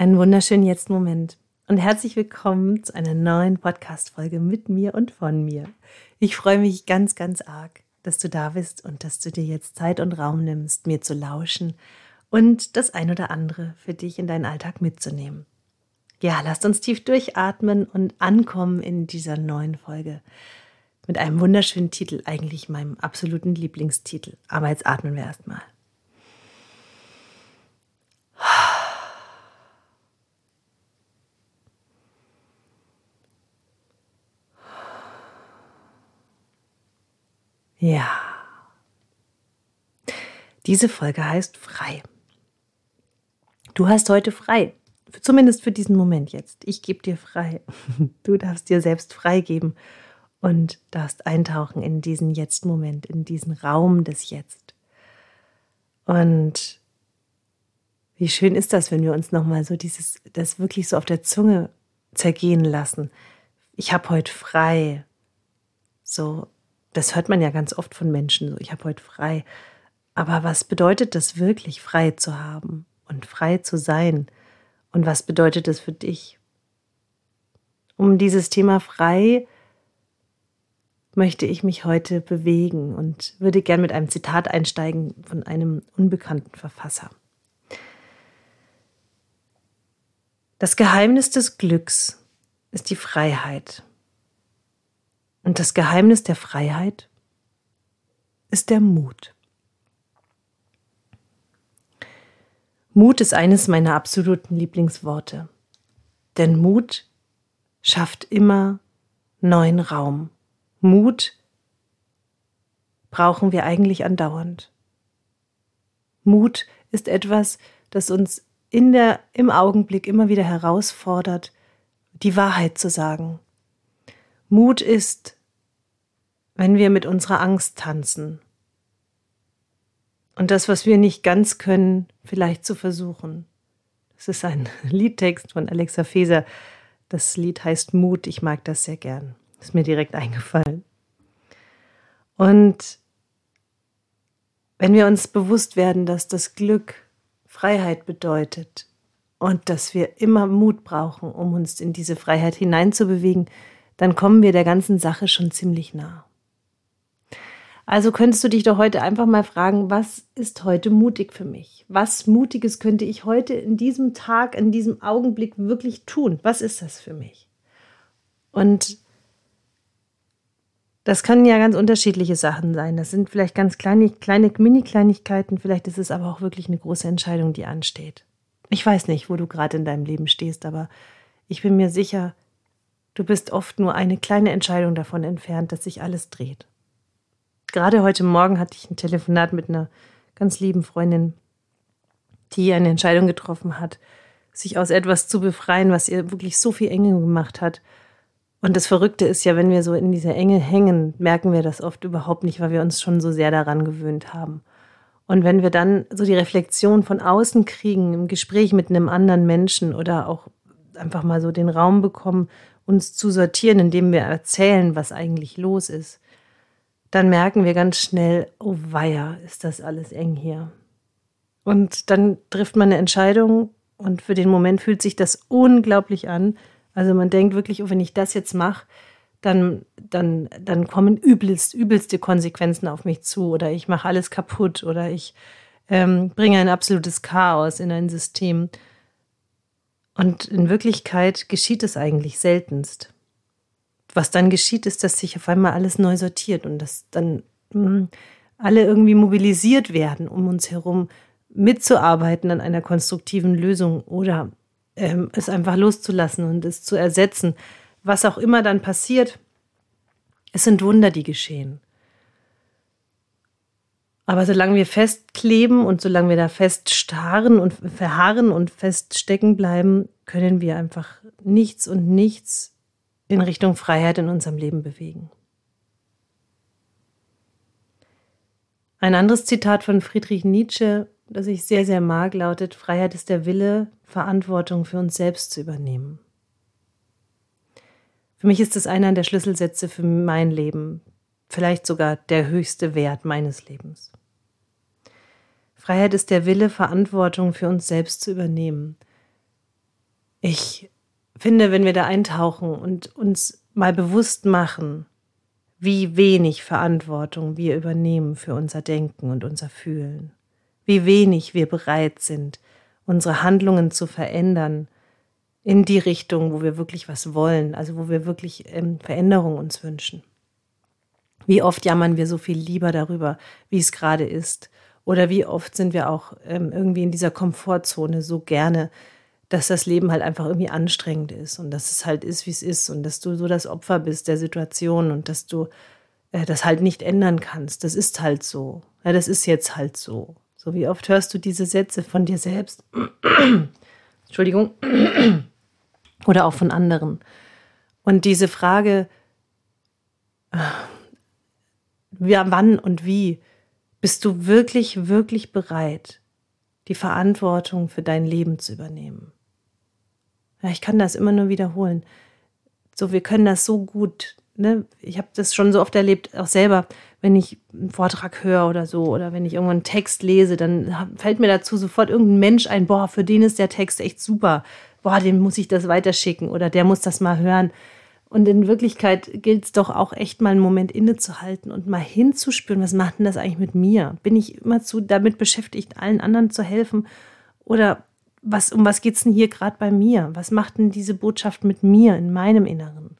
Einen wunderschönen Jetzt-Moment und herzlich willkommen zu einer neuen Podcast-Folge mit mir und von mir. Ich freue mich ganz, ganz arg, dass du da bist und dass du dir jetzt Zeit und Raum nimmst, mir zu lauschen und das ein oder andere für dich in deinen Alltag mitzunehmen. Ja, lasst uns tief durchatmen und ankommen in dieser neuen Folge mit einem wunderschönen Titel, eigentlich meinem absoluten Lieblingstitel. Aber jetzt atmen wir erstmal. Ja. Diese Folge heißt frei. Du hast heute frei. Zumindest für diesen Moment jetzt. Ich gebe dir frei. Du darfst dir selbst freigeben und darfst eintauchen in diesen Jetzt-Moment, in diesen Raum des Jetzt. Und wie schön ist das, wenn wir uns nochmal so dieses, das wirklich so auf der Zunge zergehen lassen. Ich habe heute frei. So, das hört man ja ganz oft von Menschen, so ich habe heute frei. Aber was bedeutet das wirklich, frei zu haben und frei zu sein? Und was bedeutet das für dich? Um dieses Thema frei möchte ich mich heute bewegen und würde gern mit einem Zitat einsteigen von einem unbekannten Verfasser. Das Geheimnis des Glücks ist die Freiheit. Und das Geheimnis der Freiheit ist der Mut. Mut ist eines meiner absoluten Lieblingsworte. Denn Mut schafft immer neuen Raum. Mut brauchen wir eigentlich andauernd. Mut ist etwas, das uns in der, im Augenblick immer wieder herausfordert, die Wahrheit zu sagen. Mut ist wenn wir mit unserer Angst tanzen. Und das, was wir nicht ganz können, vielleicht zu versuchen. Das ist ein Liedtext von Alexa Feser. Das Lied heißt Mut. Ich mag das sehr gern. Ist mir direkt eingefallen. Und wenn wir uns bewusst werden, dass das Glück Freiheit bedeutet und dass wir immer Mut brauchen, um uns in diese Freiheit hineinzubewegen, dann kommen wir der ganzen Sache schon ziemlich nah. Also könntest du dich doch heute einfach mal fragen, was ist heute mutig für mich? Was Mutiges könnte ich heute in diesem Tag, in diesem Augenblick wirklich tun? Was ist das für mich? Und das können ja ganz unterschiedliche Sachen sein. Das sind vielleicht ganz kleine, kleine Mini-Kleinigkeiten. Vielleicht ist es aber auch wirklich eine große Entscheidung, die ansteht. Ich weiß nicht, wo du gerade in deinem Leben stehst, aber ich bin mir sicher, du bist oft nur eine kleine Entscheidung davon entfernt, dass sich alles dreht gerade heute Morgen hatte ich ein Telefonat mit einer ganz lieben Freundin, die eine Entscheidung getroffen hat, sich aus etwas zu befreien, was ihr wirklich so viel Enge gemacht hat. Und das Verrückte ist ja, wenn wir so in dieser Enge hängen, merken wir das oft überhaupt nicht, weil wir uns schon so sehr daran gewöhnt haben. Und wenn wir dann so die Reflexion von außen kriegen, im Gespräch mit einem anderen Menschen oder auch einfach mal so den Raum bekommen, uns zu sortieren, indem wir erzählen, was eigentlich los ist, dann merken wir ganz schnell, oh weia, ist das alles eng hier. Und dann trifft man eine Entscheidung und für den Moment fühlt sich das unglaublich an. Also man denkt wirklich, oh, wenn ich das jetzt mache, dann, dann, dann kommen übelst, übelste Konsequenzen auf mich zu oder ich mache alles kaputt oder ich ähm, bringe ein absolutes Chaos in ein System. Und in Wirklichkeit geschieht es eigentlich seltenst was dann geschieht, ist, dass sich auf einmal alles neu sortiert und dass dann hm, alle irgendwie mobilisiert werden, um uns herum mitzuarbeiten an einer konstruktiven Lösung oder ähm, es einfach loszulassen und es zu ersetzen. Was auch immer dann passiert, es sind Wunder, die geschehen. Aber solange wir festkleben und solange wir da fest starren und verharren und feststecken bleiben, können wir einfach nichts und nichts in Richtung Freiheit in unserem Leben bewegen. Ein anderes Zitat von Friedrich Nietzsche, das ich sehr, sehr mag, lautet, Freiheit ist der Wille, Verantwortung für uns selbst zu übernehmen. Für mich ist es einer der Schlüsselsätze für mein Leben, vielleicht sogar der höchste Wert meines Lebens. Freiheit ist der Wille, Verantwortung für uns selbst zu übernehmen. Ich finde, wenn wir da eintauchen und uns mal bewusst machen, wie wenig Verantwortung wir übernehmen für unser Denken und unser Fühlen, wie wenig wir bereit sind, unsere Handlungen zu verändern in die Richtung, wo wir wirklich was wollen, also wo wir wirklich ähm, Veränderung uns wünschen. Wie oft jammern wir so viel lieber darüber, wie es gerade ist, oder wie oft sind wir auch ähm, irgendwie in dieser Komfortzone so gerne, dass das Leben halt einfach irgendwie anstrengend ist und dass es halt ist, wie es ist und dass du so das Opfer bist der Situation und dass du äh, das halt nicht ändern kannst. Das ist halt so. Ja, das ist jetzt halt so. So wie oft hörst du diese Sätze von dir selbst? Entschuldigung. Oder auch von anderen. Und diese Frage, ja, äh, wann und wie, bist du wirklich, wirklich bereit, die Verantwortung für dein Leben zu übernehmen? Ja, ich kann das immer nur wiederholen. So, wir können das so gut. Ne? Ich habe das schon so oft erlebt, auch selber, wenn ich einen Vortrag höre oder so, oder wenn ich irgendwo einen Text lese, dann fällt mir dazu sofort irgendein Mensch ein, boah, für den ist der Text echt super. Boah, dem muss ich das weiterschicken oder der muss das mal hören. Und in Wirklichkeit gilt es doch auch echt mal einen Moment innezuhalten und mal hinzuspüren, was macht denn das eigentlich mit mir? Bin ich immer zu damit beschäftigt, allen anderen zu helfen? Oder was, um was geht es denn hier gerade bei mir? Was macht denn diese Botschaft mit mir in meinem Inneren?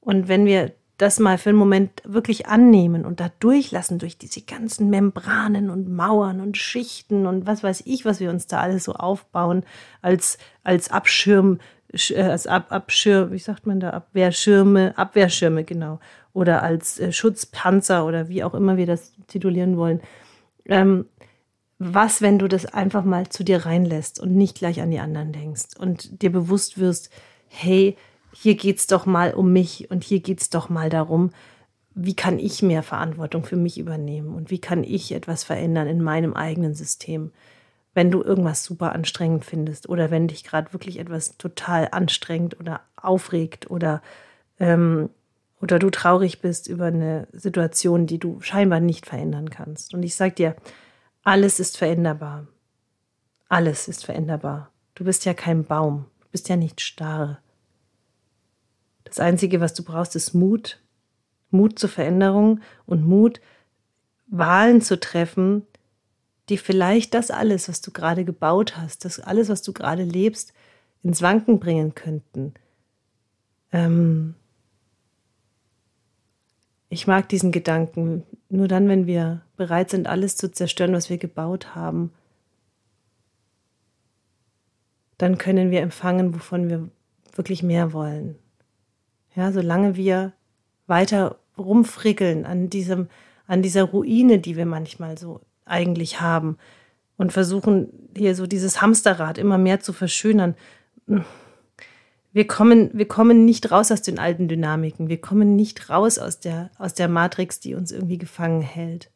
Und wenn wir das mal für einen Moment wirklich annehmen und da durchlassen durch diese ganzen Membranen und Mauern und Schichten und was weiß ich, was wir uns da alles so aufbauen als, als Abschirm, äh, als Ab, Abschirm, wie sagt man da, Abwehrschirme, Abwehrschirme, genau, oder als äh, Schutzpanzer oder wie auch immer wir das titulieren wollen. Ähm, was, wenn du das einfach mal zu dir reinlässt und nicht gleich an die anderen denkst und dir bewusst wirst, hey, hier geht's doch mal um mich und hier geht's doch mal darum, wie kann ich mehr Verantwortung für mich übernehmen und wie kann ich etwas verändern in meinem eigenen System, wenn du irgendwas super anstrengend findest oder wenn dich gerade wirklich etwas total anstrengt oder aufregt oder ähm, oder du traurig bist über eine Situation, die du scheinbar nicht verändern kannst. Und ich sag dir, alles ist veränderbar. Alles ist veränderbar. Du bist ja kein Baum. Du bist ja nicht starr. Das Einzige, was du brauchst, ist Mut. Mut zur Veränderung und Mut, Wahlen zu treffen, die vielleicht das alles, was du gerade gebaut hast, das alles, was du gerade lebst, ins Wanken bringen könnten. Ähm, ich mag diesen Gedanken. Nur dann, wenn wir bereit sind, alles zu zerstören, was wir gebaut haben, dann können wir empfangen, wovon wir wirklich mehr wollen. Ja, solange wir weiter rumfrickeln an diesem, an dieser Ruine, die wir manchmal so eigentlich haben und versuchen hier so dieses Hamsterrad immer mehr zu verschönern, wir kommen, wir kommen nicht raus aus den alten Dynamiken. Wir kommen nicht raus aus der, aus der Matrix, die uns irgendwie gefangen hält.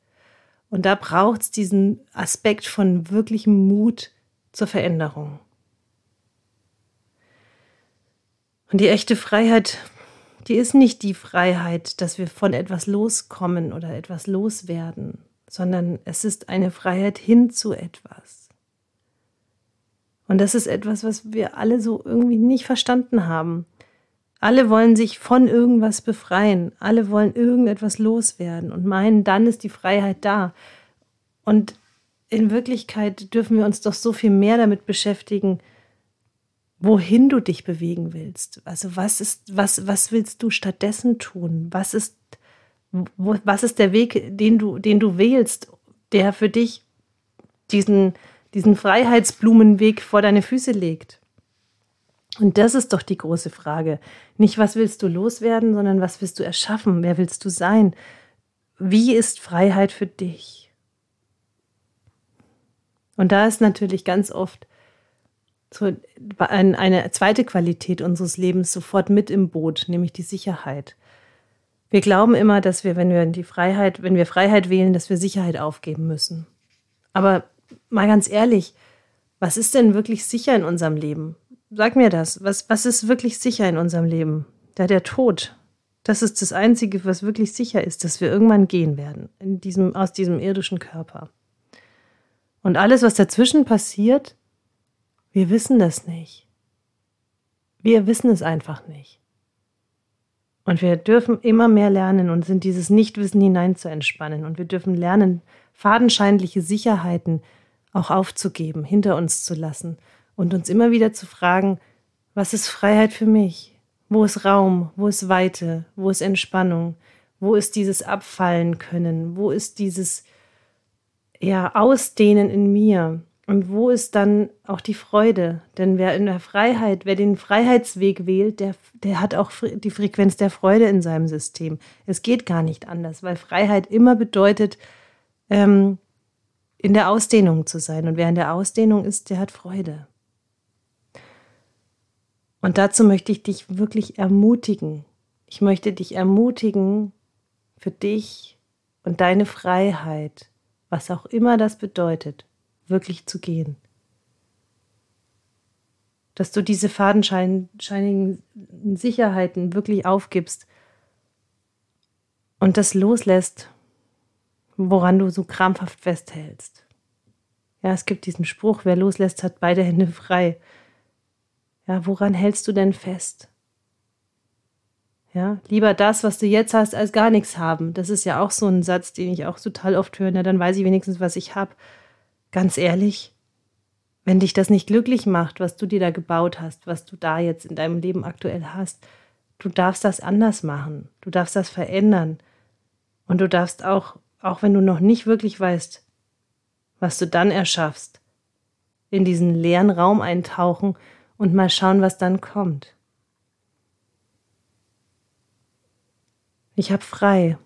Und da braucht es diesen Aspekt von wirklichem Mut zur Veränderung. Und die echte Freiheit, die ist nicht die Freiheit, dass wir von etwas loskommen oder etwas loswerden, sondern es ist eine Freiheit hin zu etwas. Und das ist etwas, was wir alle so irgendwie nicht verstanden haben. Alle wollen sich von irgendwas befreien. Alle wollen irgendetwas loswerden und meinen, dann ist die Freiheit da. Und in Wirklichkeit dürfen wir uns doch so viel mehr damit beschäftigen, wohin du dich bewegen willst. Also was ist, was, was willst du stattdessen tun? Was ist, was ist der Weg, den du, den du wählst, der für dich diesen, diesen Freiheitsblumenweg vor deine Füße legt. Und das ist doch die große Frage. Nicht, was willst du loswerden, sondern was willst du erschaffen? Wer willst du sein? Wie ist Freiheit für dich? Und da ist natürlich ganz oft so eine zweite Qualität unseres Lebens sofort mit im Boot, nämlich die Sicherheit. Wir glauben immer, dass wir, wenn wir die Freiheit, wenn wir Freiheit wählen, dass wir Sicherheit aufgeben müssen. Aber mal ganz ehrlich, was ist denn wirklich sicher in unserem Leben? Sag mir das. Was, was ist wirklich sicher in unserem Leben? Da der Tod. Das ist das Einzige, was wirklich sicher ist, dass wir irgendwann gehen werden in diesem, aus diesem irdischen Körper. Und alles, was dazwischen passiert, wir wissen das nicht. Wir wissen es einfach nicht. Und wir dürfen immer mehr lernen und sind dieses Nichtwissen hinein zu entspannen. Und wir dürfen lernen, fadenscheinliche Sicherheiten auch aufzugeben, hinter uns zu lassen und uns immer wieder zu fragen, was ist Freiheit für mich? Wo ist Raum? Wo ist Weite? Wo ist Entspannung? Wo ist dieses Abfallen können? Wo ist dieses ja, Ausdehnen in mir? Und wo ist dann auch die Freude? Denn wer in der Freiheit, wer den Freiheitsweg wählt, der, der hat auch die Frequenz der Freude in seinem System. Es geht gar nicht anders, weil Freiheit immer bedeutet, ähm, in der Ausdehnung zu sein. Und wer in der Ausdehnung ist, der hat Freude. Und dazu möchte ich dich wirklich ermutigen. Ich möchte dich ermutigen, für dich und deine Freiheit, was auch immer das bedeutet, wirklich zu gehen. Dass du diese fadenscheinigen Sicherheiten wirklich aufgibst und das loslässt, woran du so krampfhaft festhältst. Ja, es gibt diesen Spruch, wer loslässt, hat beide Hände frei. Ja, woran hältst du denn fest? Ja, lieber das, was du jetzt hast, als gar nichts haben. Das ist ja auch so ein Satz, den ich auch total oft höre. Na, dann weiß ich wenigstens, was ich habe. Ganz ehrlich, wenn dich das nicht glücklich macht, was du dir da gebaut hast, was du da jetzt in deinem Leben aktuell hast, du darfst das anders machen. Du darfst das verändern. Und du darfst auch, auch wenn du noch nicht wirklich weißt, was du dann erschaffst, in diesen leeren Raum eintauchen und mal schauen, was dann kommt. Ich habe frei.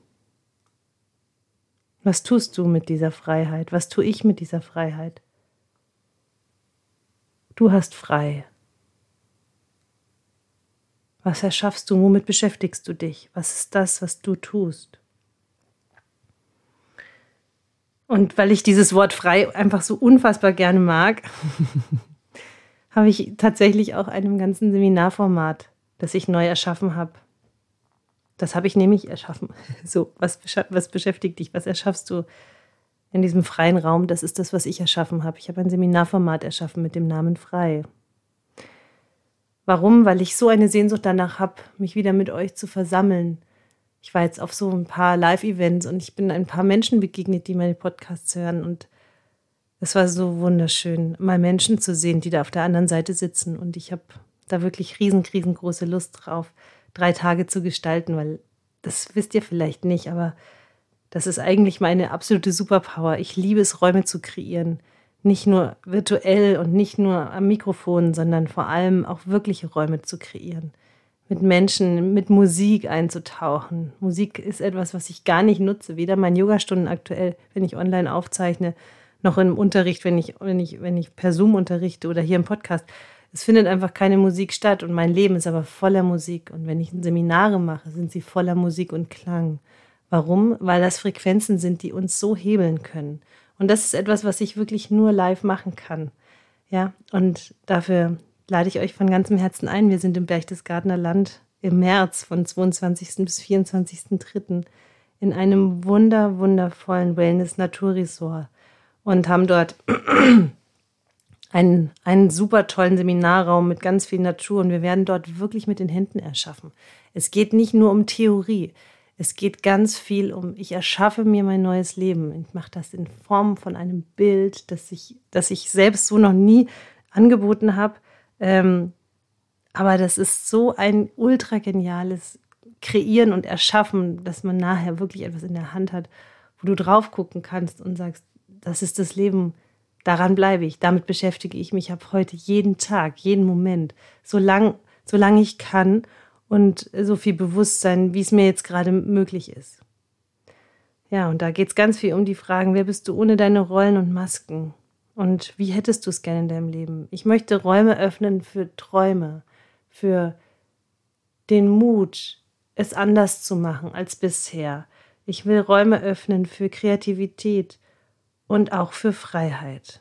Was tust du mit dieser Freiheit? Was tue ich mit dieser Freiheit? Du hast frei. Was erschaffst du? Womit beschäftigst du dich? Was ist das, was du tust? Und weil ich dieses Wort frei einfach so unfassbar gerne mag, habe ich tatsächlich auch einem ganzen Seminarformat, das ich neu erschaffen habe, das habe ich nämlich erschaffen. So, was, was beschäftigt dich? Was erschaffst du in diesem freien Raum? Das ist das, was ich erschaffen habe. Ich habe ein Seminarformat erschaffen mit dem Namen Frei. Warum? Weil ich so eine Sehnsucht danach habe, mich wieder mit euch zu versammeln. Ich war jetzt auf so ein paar Live-Events und ich bin ein paar Menschen begegnet, die meine Podcasts hören. Und es war so wunderschön, mal Menschen zu sehen, die da auf der anderen Seite sitzen. Und ich habe da wirklich riesen, riesengroße Lust drauf drei Tage zu gestalten, weil das wisst ihr vielleicht nicht, aber das ist eigentlich meine absolute Superpower. Ich liebe es, Räume zu kreieren. Nicht nur virtuell und nicht nur am Mikrofon, sondern vor allem auch wirkliche Räume zu kreieren. Mit Menschen, mit Musik einzutauchen. Musik ist etwas, was ich gar nicht nutze. Weder meine Yogastunden aktuell, wenn ich online aufzeichne, noch im Unterricht, wenn ich, wenn ich, wenn ich per Zoom unterrichte oder hier im Podcast es findet einfach keine Musik statt und mein Leben ist aber voller Musik. Und wenn ich Seminare mache, sind sie voller Musik und Klang. Warum? Weil das Frequenzen sind, die uns so hebeln können. Und das ist etwas, was ich wirklich nur live machen kann. Ja, und dafür lade ich euch von ganzem Herzen ein. Wir sind im Berchtesgadener Land im März von 22. bis 24.3. in einem wunder, wundervollen Wellness-Naturresort und haben dort einen, einen super tollen Seminarraum mit ganz viel Natur und wir werden dort wirklich mit den Händen erschaffen. Es geht nicht nur um Theorie. Es geht ganz viel um, ich erschaffe mir mein neues Leben. Ich mache das in Form von einem Bild, das ich, das ich selbst so noch nie angeboten habe. Ähm, aber das ist so ein ultra geniales Kreieren und Erschaffen, dass man nachher wirklich etwas in der Hand hat, wo du drauf gucken kannst und sagst, das ist das Leben, Daran bleibe ich, damit beschäftige ich mich ab heute jeden Tag, jeden Moment, solange solang ich kann und so viel Bewusstsein, wie es mir jetzt gerade möglich ist. Ja, und da geht es ganz viel um die Fragen, wer bist du ohne deine Rollen und Masken? Und wie hättest du es gerne in deinem Leben? Ich möchte Räume öffnen für Träume, für den Mut, es anders zu machen als bisher. Ich will Räume öffnen für Kreativität, und auch für Freiheit.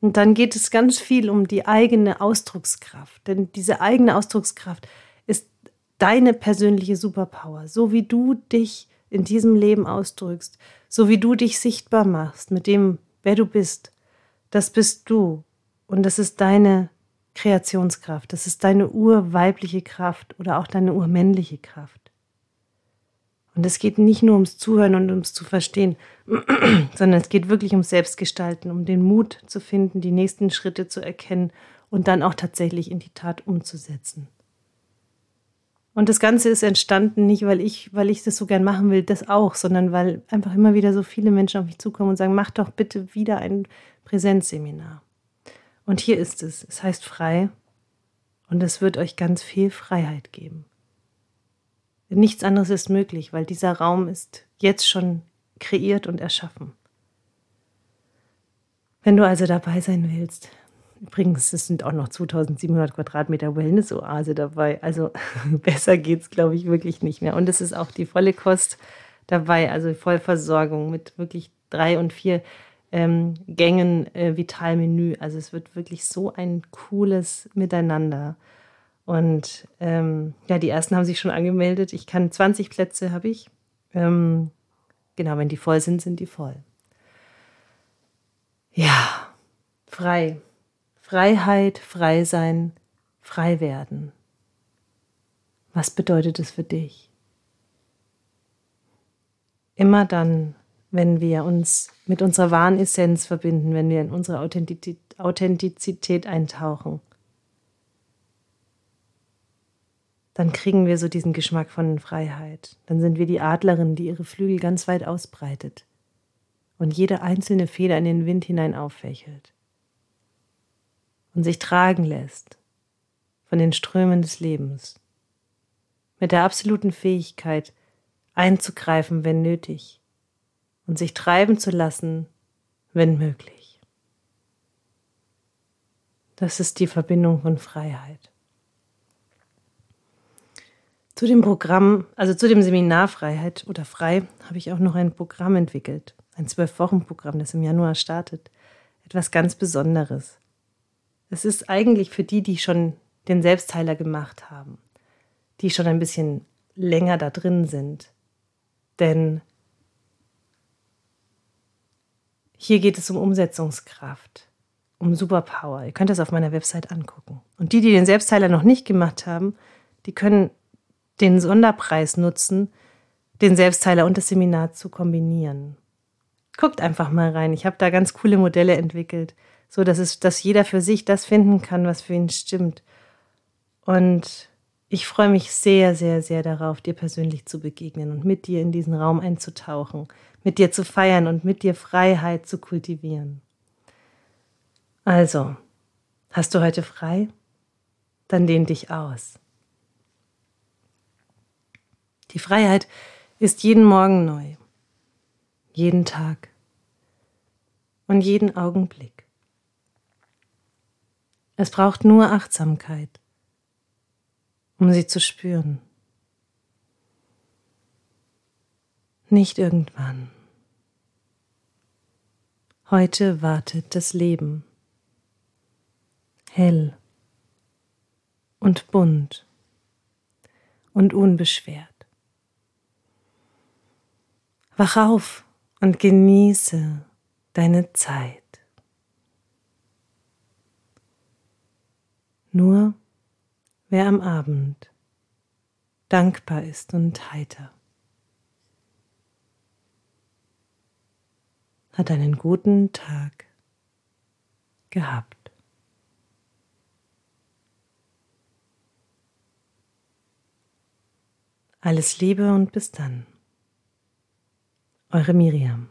Und dann geht es ganz viel um die eigene Ausdruckskraft, denn diese eigene Ausdruckskraft ist deine persönliche Superpower, so wie du dich in diesem Leben ausdrückst, so wie du dich sichtbar machst mit dem, wer du bist. Das bist du und das ist deine Kreationskraft. Das ist deine urweibliche Kraft oder auch deine urmännliche Kraft. Und es geht nicht nur ums Zuhören und ums zu verstehen, sondern es geht wirklich ums Selbstgestalten, um den Mut zu finden, die nächsten Schritte zu erkennen und dann auch tatsächlich in die Tat umzusetzen. Und das Ganze ist entstanden nicht, weil ich, weil ich das so gern machen will, das auch, sondern weil einfach immer wieder so viele Menschen auf mich zukommen und sagen, mach doch bitte wieder ein Präsenzseminar. Und hier ist es. Es heißt frei und es wird euch ganz viel Freiheit geben. Nichts anderes ist möglich, weil dieser Raum ist jetzt schon kreiert und erschaffen. Wenn du also dabei sein willst, Übrigens, es sind auch noch 2700 Quadratmeter Wellness-Oase dabei. Also besser geht es, glaube ich, wirklich nicht mehr. Und es ist auch die volle Kost dabei, also Vollversorgung mit wirklich drei und vier ähm, Gängen äh, Vitalmenü. Also es wird wirklich so ein cooles Miteinander. Und ähm, ja, die ersten haben sich schon angemeldet. Ich kann 20 Plätze habe ich. Ähm, genau, wenn die voll sind, sind die voll. Ja, frei. Freiheit, frei sein, frei werden. Was bedeutet es für dich? Immer dann, wenn wir uns mit unserer wahren Essenz verbinden, wenn wir in unsere Authentizität eintauchen, dann kriegen wir so diesen Geschmack von Freiheit. Dann sind wir die Adlerin, die ihre Flügel ganz weit ausbreitet und jede einzelne Feder in den Wind hinein auffächelt und sich tragen lässt von den Strömen des Lebens, mit der absoluten Fähigkeit einzugreifen, wenn nötig, und sich treiben zu lassen, wenn möglich. Das ist die Verbindung von Freiheit. Zu dem Programm, also zu dem Seminar Freiheit oder Frei, habe ich auch noch ein Programm entwickelt. Ein Zwölf-Wochen-Programm, das im Januar startet. Etwas ganz Besonderes. Es ist eigentlich für die, die schon den Selbstheiler gemacht haben, die schon ein bisschen länger da drin sind. Denn hier geht es um Umsetzungskraft, um Superpower. Ihr könnt das auf meiner Website angucken. Und die, die den Selbstheiler noch nicht gemacht haben, die können den Sonderpreis nutzen, den Selbstheiler und das Seminar zu kombinieren. Guckt einfach mal rein. Ich habe da ganz coole Modelle entwickelt so dass es, dass jeder für sich das finden kann, was für ihn stimmt. Und ich freue mich sehr, sehr, sehr darauf, dir persönlich zu begegnen und mit dir in diesen Raum einzutauchen, mit dir zu feiern und mit dir Freiheit zu kultivieren. Also, hast du heute frei? Dann dehn dich aus. Die Freiheit ist jeden Morgen neu, jeden Tag und jeden Augenblick. Es braucht nur Achtsamkeit, um sie zu spüren. Nicht irgendwann. Heute wartet das Leben. Hell und bunt und unbeschwert. Wach auf und genieße deine Zeit. Nur wer am Abend dankbar ist und heiter, hat einen guten Tag gehabt. Alles Liebe und bis dann. Eure Miriam.